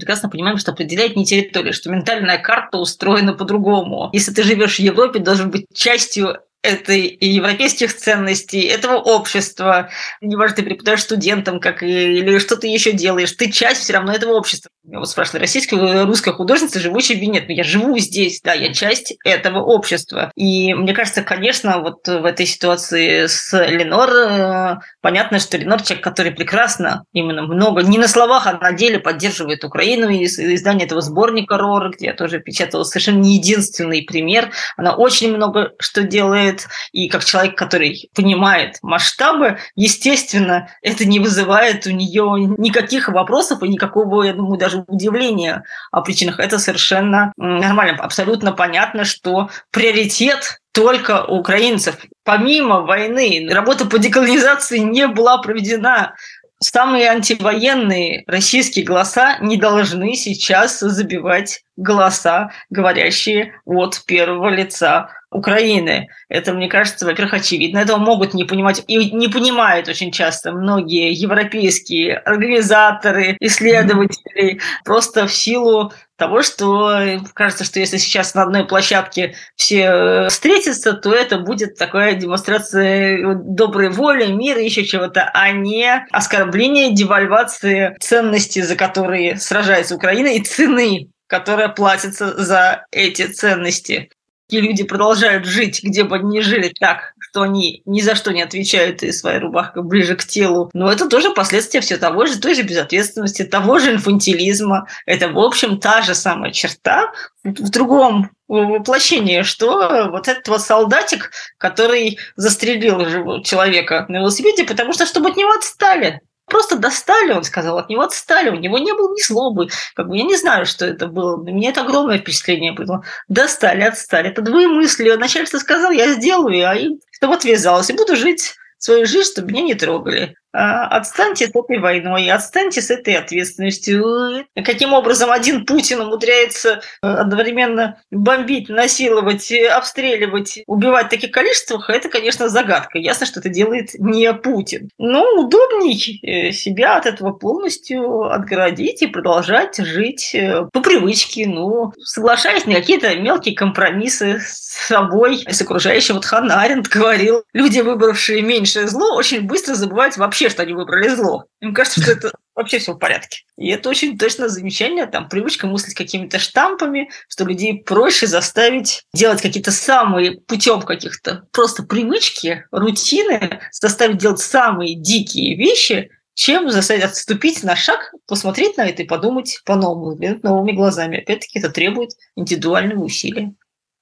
прекрасно понимаем, что определяет не территория, что ментальная карта устроена по-другому. Если ты живешь в Европе, должен быть частью этой европейских ценностей, этого общества. Неважно, ты преподаешь студентам как, или что ты еще делаешь, ты часть все равно этого общества. вот спрашивали, российская русская художница, живущая в Венет. Но я живу здесь, да, я часть этого общества. И мне кажется, конечно, вот в этой ситуации с Ленор э, понятно, что Ленор человек, который прекрасно, именно много, не на словах, а на деле поддерживает Украину. И издание этого сборника Рор, где я тоже печатала совершенно не единственный пример. Она очень много что делает. И как человек, который понимает масштабы, естественно, это не вызывает у нее никаких вопросов и никакого, я думаю, даже удивления о причинах. Это совершенно нормально. Абсолютно понятно, что приоритет только украинцев. Помимо войны, работа по деколонизации не была проведена. Самые антивоенные российские голоса не должны сейчас забивать голоса, говорящие от первого лица Украины. Это, мне кажется, во-первых, очевидно. Этого могут не понимать и не понимают очень часто многие европейские организаторы, исследователи, mm-hmm. просто в силу того, что кажется, что если сейчас на одной площадке все э, встретятся, то это будет такая демонстрация доброй воли, мира, еще чего-то, а не оскорбление, девальвации ценностей, за которые сражается Украина, и цены которая платится за эти ценности и люди продолжают жить, где бы они ни жили, так, что они ни за что не отвечают, и своя рубашка ближе к телу. Но это тоже последствия все того же, той же безответственности, того же инфантилизма. Это, в общем, та же самая черта в другом воплощении, что вот этот вот солдатик, который застрелил человека на велосипеде, потому что чтобы от него отстали просто достали, он сказал, от него отстали, у него не было ни злобы. Как бы я не знаю, что это было. Меня это огромное впечатление было. Достали, отстали. Это двое мысли. Начальство сказал, я сделаю, а им чтобы отвязалась и буду жить свою жизнь, чтобы меня не трогали. А, отстаньте с этой войной, отстаньте с этой ответственностью. Каким образом один Путин умудряется э, одновременно бомбить, насиловать, э, обстреливать, убивать в таких количествах, это, конечно, загадка. Ясно, что это делает не Путин. Но удобней э, себя от этого полностью отгородить и продолжать жить по привычке, ну, соглашаясь на какие-то мелкие компромиссы с собой, с окружающим. Вот Ханна Аренд говорил, люди, выбравшие меньшее зло, очень быстро забывают вообще вообще, что они выбрали зло. Им кажется, что это *laughs* вообще все в порядке. И это очень точно замечание, там, привычка мыслить какими-то штампами, что людей проще заставить делать какие-то самые путем каких-то просто привычки, рутины, заставить делать самые дикие вещи, чем заставить отступить на шаг, посмотреть на это и подумать по-новому, новыми глазами. Опять-таки это требует индивидуального усилия.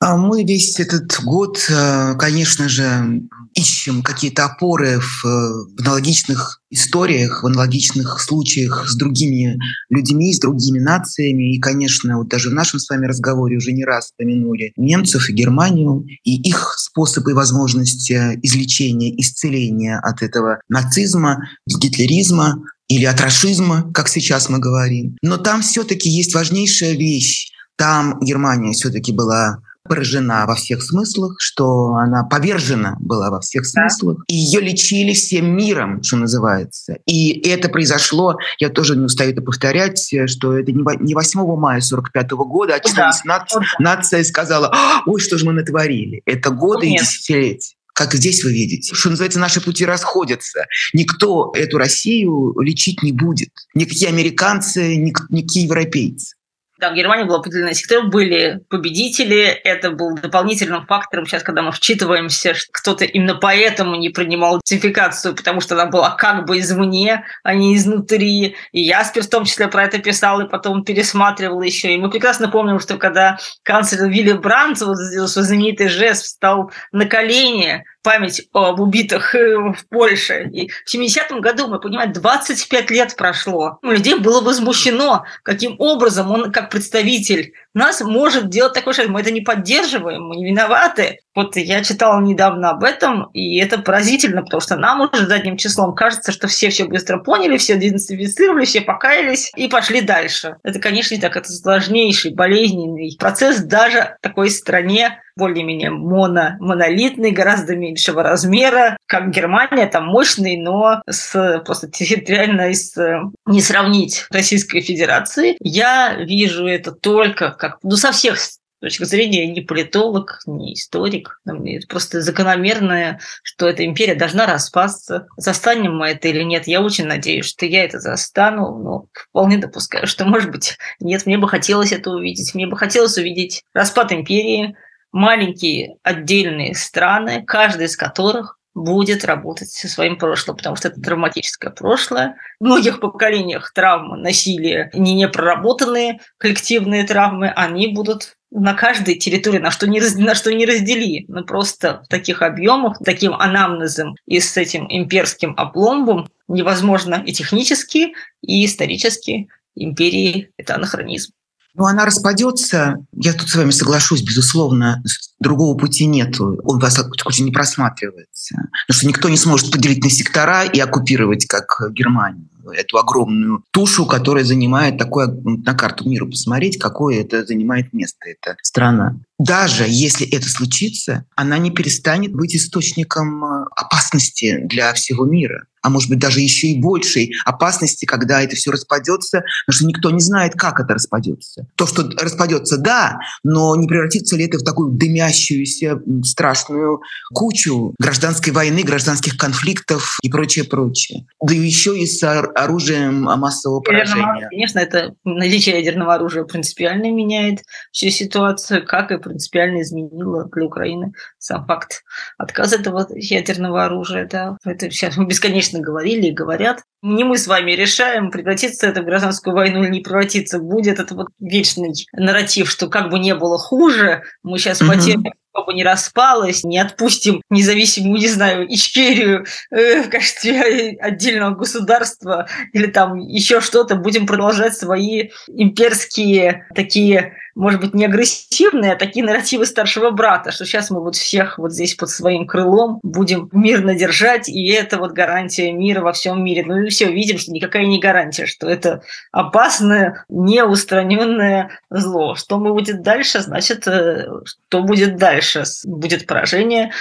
А мы весь этот год, э, конечно же, ищем какие-то опоры в, э, в аналогичных историях, в аналогичных случаях с другими людьми, с другими нациями. И, конечно, вот даже в нашем с вами разговоре уже не раз вспомянули немцев и Германию, и их способы и возможности излечения, исцеления от этого нацизма, гитлеризма или от рашизма, как сейчас мы говорим. Но там все-таки есть важнейшая вещь. Там Германия все-таки была поражена во всех смыслах, что она повержена была во всех смыслах. И ее лечили всем миром, что называется. И это произошло, я тоже не устаю это повторять, что это не 8 мая 45 года очнулась да. нация, нация сказала, ой, что же мы натворили. Это годы Нет. и десятилетия как здесь вы видите. Что называется, наши пути расходятся. Никто эту Россию лечить не будет. Никакие американцы, никакие европейцы. Да, в Германии был определенный сектор, были победители, это был дополнительным фактором. Сейчас, когда мы вчитываемся, что кто-то именно поэтому не принимал ратификацию, потому что она была как бы извне, а не изнутри. И Яспер в том числе про это писал и потом пересматривал еще. И мы прекрасно помним, что когда канцлер Вилли Брандт вот сделал свой знаменитый жест, встал на колени, память об убитых э, в Польше. И в 70-м году, мы понимаем, 25 лет прошло. У людей было возмущено, каким образом он, как представитель нас, может делать такой шаг. Мы это не поддерживаем, мы не виноваты. Вот я читала недавно об этом, и это поразительно, потому что нам уже задним числом кажется, что все все быстро поняли, все идентифицировали, все покаялись и пошли дальше. Это, конечно, не так. Это сложнейший, болезненный процесс даже в такой стране, более-менее моно, монолитный, гораздо меньшего размера, как Германия, там мощный, но с, просто территориально с, не сравнить Российской Федерации. Я вижу это только как, ну, со всех точки зрения не политолог, не историк. Это просто закономерное, что эта империя должна распасться. Застанем мы это или нет? Я очень надеюсь, что я это застану, но вполне допускаю, что, может быть, нет. Мне бы хотелось это увидеть. Мне бы хотелось увидеть распад империи, маленькие отдельные страны, каждая из которых будет работать со своим прошлым, потому что это травматическое прошлое. В многих поколениях травмы, насилие, не непроработанные коллективные травмы, они будут на каждой территории, на что не, на что не раздели, но просто в таких объемах, таким анамнезом и с этим имперским опломбом невозможно и технически, и исторически империи это анахронизм. Ну, она распадется, я тут с вами соглашусь, безусловно, другого пути нет. Он вас очень не просматривается. Потому что никто не сможет поделить на сектора и оккупировать, как Германию эту огромную тушу, которая занимает такое, на карту мира посмотреть, какое это занимает место, эта страна. Даже если это случится, она не перестанет быть источником э, опасности для всего мира а может быть даже еще и большей опасности, когда это все распадется, потому что никто не знает, как это распадется. То, что распадется, да, но не превратится ли это в такую дымящуюся страшную кучу гражданской войны, гражданских конфликтов и прочее, прочее. Да еще и с оружием массового поражения. Конечно, это наличие ядерного оружия принципиально меняет всю ситуацию, как и принципиально изменило для Украины сам факт отказа этого ядерного оружия. Да. Это сейчас мы бесконечно бесконечно говорили и говорят. Не мы с вами решаем, превратиться это в гражданскую войну или не превратиться. Будет это вот вечный нарратив, что как бы не было хуже, мы сейчас угу. потерпим бы не распалась, не отпустим независимую, не знаю, Ичкерию э, в качестве отдельного государства или там еще что-то, будем продолжать свои имперские такие может быть, не агрессивные, а такие нарративы старшего брата, что сейчас мы вот всех вот здесь под своим крылом будем мирно держать, и это вот гарантия мира во всем мире. Ну и все, видим, что никакая не гарантия, что это опасное, неустраненное зло. Что будет дальше, значит, э, что будет дальше? Будет поражение,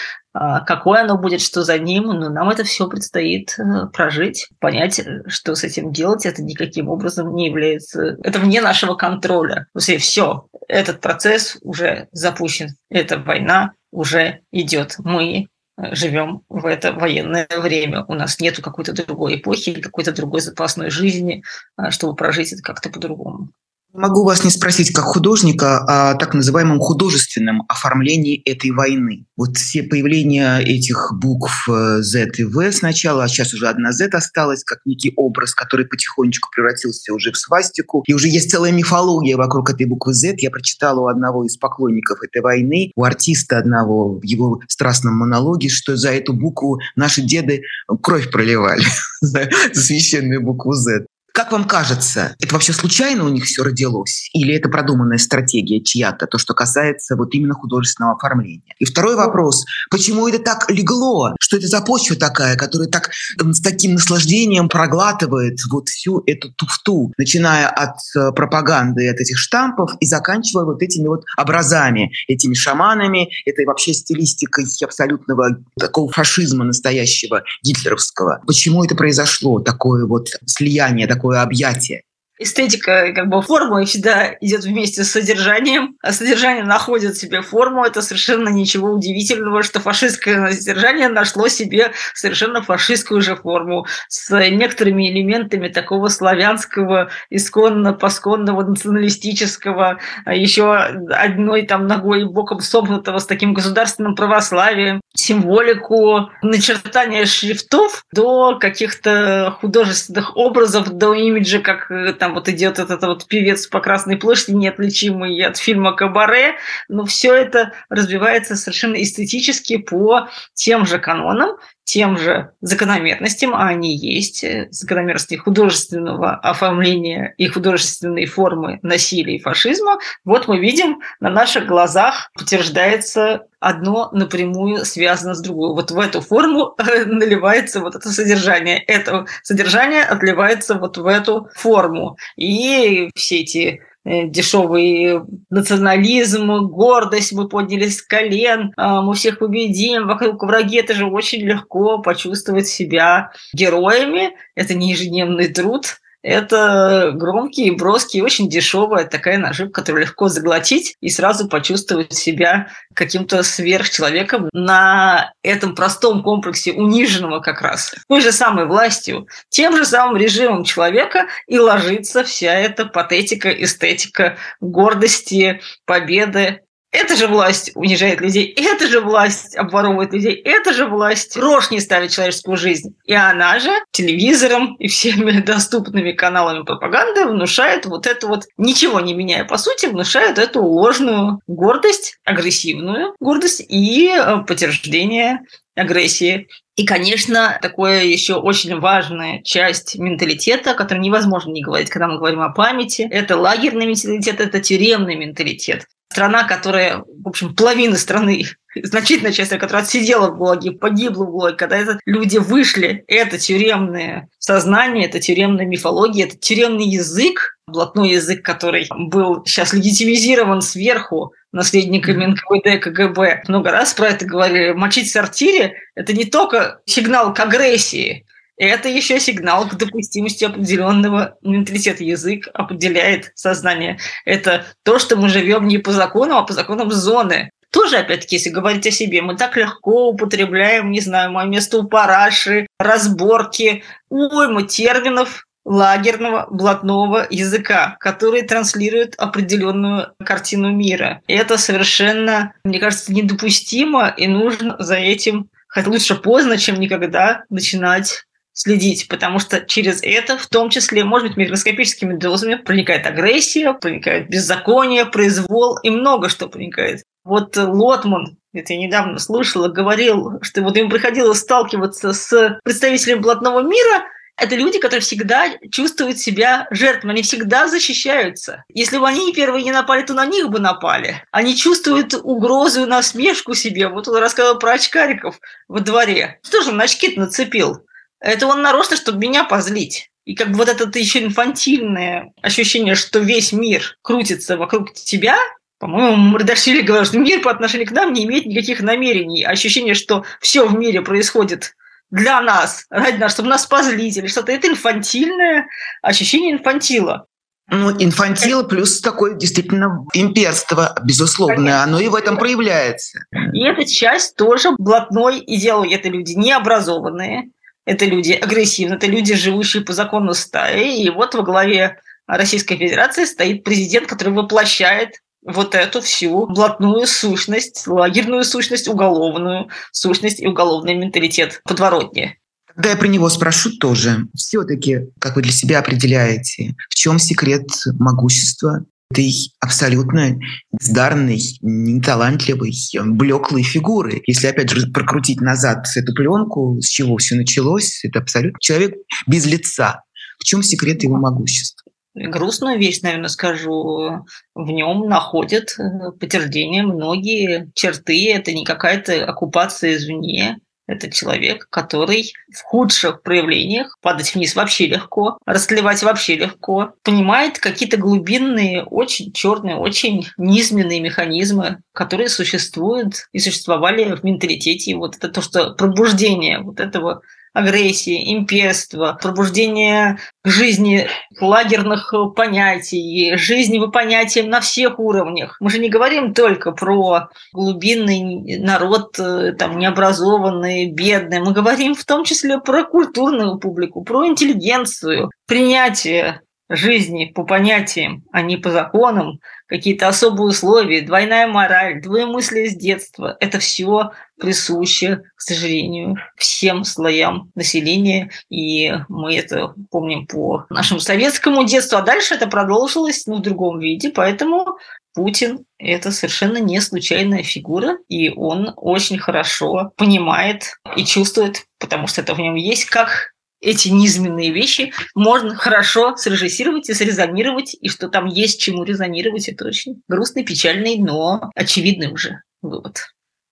какое оно будет, что за ним, но нам это все предстоит э, прожить, понять, э, что с этим делать. Это никаким образом не является... Это вне нашего контроля. Все, этот процесс уже запущен. Эта война уже идет. Мы э, живем в это военное время. У нас нет какой-то другой эпохи или какой-то другой запасной жизни, чтобы прожить это как-то по-другому. Могу вас не спросить как художника о так называемом художественном оформлении этой войны. Вот все появления этих букв э, Z и V сначала, а сейчас уже одна Z осталась, как некий образ, который потихонечку превратился уже в свастику. И уже есть целая мифология вокруг этой буквы Z. Я прочитала у одного из поклонников этой войны, у артиста одного в его страстном монологе, что за эту букву наши деды кровь проливали, *laughs* за священную букву Z. Как вам кажется, это вообще случайно у них все родилось? Или это продуманная стратегия чья-то, то, что касается вот именно художественного оформления? И второй вопрос, почему это так легло? Что это за почва такая, которая так с таким наслаждением проглатывает вот всю эту туфту, начиная от э, пропаганды, от этих штампов и заканчивая вот этими вот образами, этими шаманами, этой вообще стилистикой абсолютного такого фашизма настоящего, гитлеровского. Почему это произошло, такое вот слияние, такое такое объятие эстетика, как бы форма всегда идет вместе с содержанием, а содержание находит себе форму. Это совершенно ничего удивительного, что фашистское содержание нашло себе совершенно фашистскую же форму с некоторыми элементами такого славянского, исконно, посконного, националистического, а еще одной там ногой боком сомкнутого с таким государственным православием, символику, начертания шрифтов до каких-то художественных образов, до имиджа, как там там вот идет этот вот певец по Красной площади, неотличимый от фильма «Кабаре», но все это развивается совершенно эстетически по тем же канонам, тем же закономерностям, а они есть, э, закономерности художественного оформления и художественной формы насилия и фашизма, вот мы видим на наших глазах подтверждается одно напрямую связано с другой. Вот в эту форму э, наливается вот это содержание. Это содержание отливается вот в эту форму. И все эти дешевый национализм, гордость, мы подняли с колен, а, мы всех победим, вокруг враги, это же очень легко почувствовать себя героями, это не ежедневный труд, это громкий, броский, очень дешевая такая наживка, которую легко заглотить и сразу почувствовать себя каким-то сверхчеловеком на этом простом комплексе униженного как раз той же самой властью, тем же самым режимом человека и ложится вся эта патетика, эстетика гордости, победы, эта же власть унижает людей, эта же власть обворовывает людей, эта же власть рожь не ставит человеческую жизнь. И она же телевизором и всеми *laughs* доступными каналами пропаганды внушает вот это вот, ничего не меняя по сути, внушает эту ложную гордость, агрессивную гордость и э, подтверждение агрессии. И, конечно, такое еще очень важная часть менталитета, о которой невозможно не говорить, когда мы говорим о памяти, это лагерный менталитет, это тюремный менталитет страна, которая, в общем, половина страны, *laughs* значительная часть, которая отсидела в ГУЛАГе, погибла в ГУЛАГе, когда это люди вышли, это тюремное сознание, это тюремная мифология, это тюремный язык, блатной язык, который был сейчас легитимизирован сверху наследниками НКВД, КГБ. Много раз про это говорили. Мочить в сортире – это не только сигнал к агрессии, это еще сигнал к допустимости определенного менталитета. Язык определяет сознание. Это то, что мы живем не по закону, а по законам зоны. Тоже, опять-таки, если говорить о себе, мы так легко употребляем, не знаю, мое место у параши, разборки, уйму терминов лагерного блатного языка, который транслирует определенную картину мира. И это совершенно, мне кажется, недопустимо, и нужно за этим хоть лучше поздно, чем никогда начинать следить, потому что через это, в том числе, может быть, микроскопическими дозами проникает агрессия, проникает беззаконие, произвол и много что проникает. Вот Лотман, это я недавно слышала, говорил, что вот ему приходилось сталкиваться с представителями блатного мира, это люди, которые всегда чувствуют себя жертвами, они всегда защищаются. Если бы они первые не напали, то на них бы напали. Они чувствуют угрозу и насмешку себе. Вот он рассказывал про очкариков во дворе. Что же он очки нацепил? Это он нарочно, чтобы меня позлить. И как бы вот это еще инфантильное ощущение, что весь мир крутится вокруг тебя, по-моему, Мардашвили говорил, что мир по отношению к нам не имеет никаких намерений. Ощущение, что все в мире происходит для нас, ради нас, чтобы нас позлить или что-то. Это инфантильное ощущение инфантила. Ну, инфантил плюс такое действительно имперство, безусловно, оно и в этом проявляется. И эта часть тоже блатной идеологии. Это люди необразованные, это люди агрессивные, это люди, живущие по закону стаи. И вот во главе Российской Федерации стоит президент, который воплощает вот эту всю блатную сущность, лагерную сущность, уголовную сущность и уголовный менталитет подворотни. Да, я про него спрошу тоже. Все-таки, как вы для себя определяете, в чем секрет могущества этой абсолютно бездарной, неталантливой, блеклой фигуры. Если, опять же, прокрутить назад эту пленку, с чего все началось, это абсолютно человек без лица. В чем секрет его могущества? грустную вещь, наверное, скажу, в нем находят э, подтверждение многие черты. Это не какая-то оккупация извне, это человек, который в худших проявлениях, падать вниз вообще легко, расклевать вообще легко, понимает какие-то глубинные, очень черные, очень низменные механизмы, которые существуют и существовали в менталитете. И вот это то, что пробуждение вот этого агрессии, имперства, пробуждение жизни лагерных понятий, жизни по понятиям на всех уровнях. Мы же не говорим только про глубинный народ, э, там, необразованный, бедный. Мы говорим в том числе про культурную публику, про интеллигенцию, принятие жизни по понятиям, а не по законам, какие-то особые условия, двойная мораль, двоемыслие с детства. Это все присуще, к сожалению, всем слоям населения. И мы это помним по нашему советскому детству. А дальше это продолжилось ну, в другом виде. Поэтому Путин – это совершенно не случайная фигура, и он очень хорошо понимает и чувствует, потому что это в нем есть, как эти низменные вещи можно хорошо срежиссировать и срезонировать, и что там есть чему резонировать, это очень грустный, печальный, но очевидный уже вывод.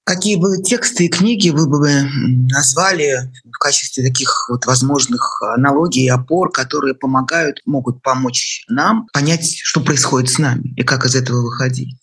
Какие бы тексты и книги вы бы назвали в качестве таких вот возможных аналогий и опор, которые помогают, могут помочь нам понять, что происходит с нами и как из этого выходить?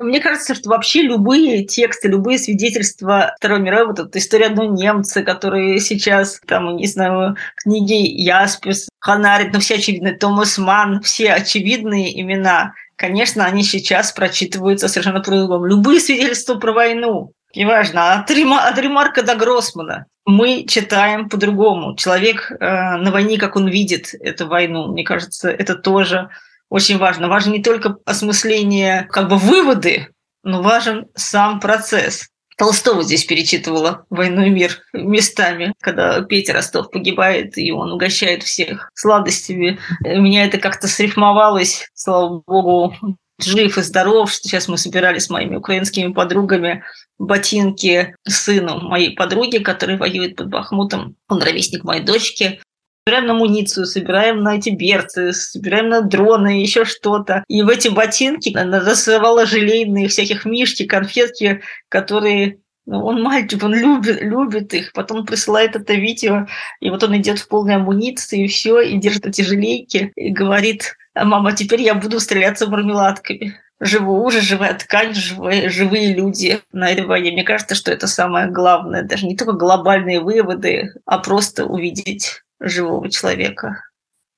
Мне кажется, что вообще любые тексты, любые свидетельства Второй мировой, вот эта история одного немца, которые сейчас, там, не знаю, книги Яспис, Ханарит, ну все очевидные, Томас Ман, все очевидные имена, конечно, они сейчас прочитываются совершенно по-другому. Любые свидетельства про войну, неважно, от, Рима, от Ремарка до Гроссмана, мы читаем по-другому. Человек э, на войне, как он видит эту войну, мне кажется, это тоже очень важно. Важно не только осмысление, как бы выводы, но важен сам процесс. Толстого здесь перечитывала «Войну и мир» местами, когда Петя Ростов погибает, и он угощает всех сладостями. У меня это как-то срифмовалось, слава богу, жив и здоров, что сейчас мы собирали с моими украинскими подругами ботинки сыну моей подруги, который воюет под Бахмутом. Он ровесник моей дочки собираем на амуницию, собираем на эти берцы, собираем на дроны, еще что-то. И в эти ботинки засывала желейные всяких мишки, конфетки, которые ну, он мальчик, он любит, любит их. Потом присылает это видео, и вот он идет в полной амуниции, и все, и держит эти желейки, и говорит, «А, мама, теперь я буду стреляться мармеладками. Живу уже, живая ткань, живые, живые люди на этой войне. Мне кажется, что это самое главное. Даже не только глобальные выводы, а просто увидеть живого человека.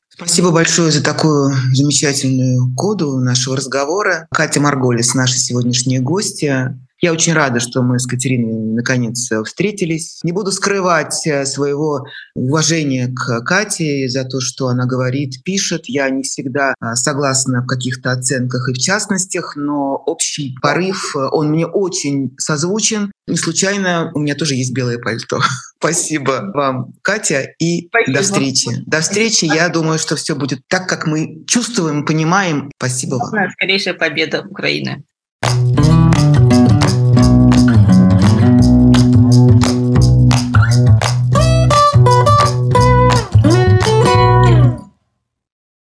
Спасибо большое за такую замечательную коду нашего разговора. Катя Марголис, наша сегодняшняя гостья. Я очень рада, что мы с Катериной наконец встретились. Не буду скрывать э, своего уважения к Кате за то, что она говорит, пишет. Я не всегда а, согласна в каких-то оценках и в частностях, но общий порыв, э, он мне очень созвучен. Не случайно у меня тоже есть белое пальто. *laughs* Спасибо вам, Катя, и Спасибо. до встречи. До встречи. Я думаю, что все будет так, как мы чувствуем, понимаем. Спасибо вам. Скорейшая победа Украины.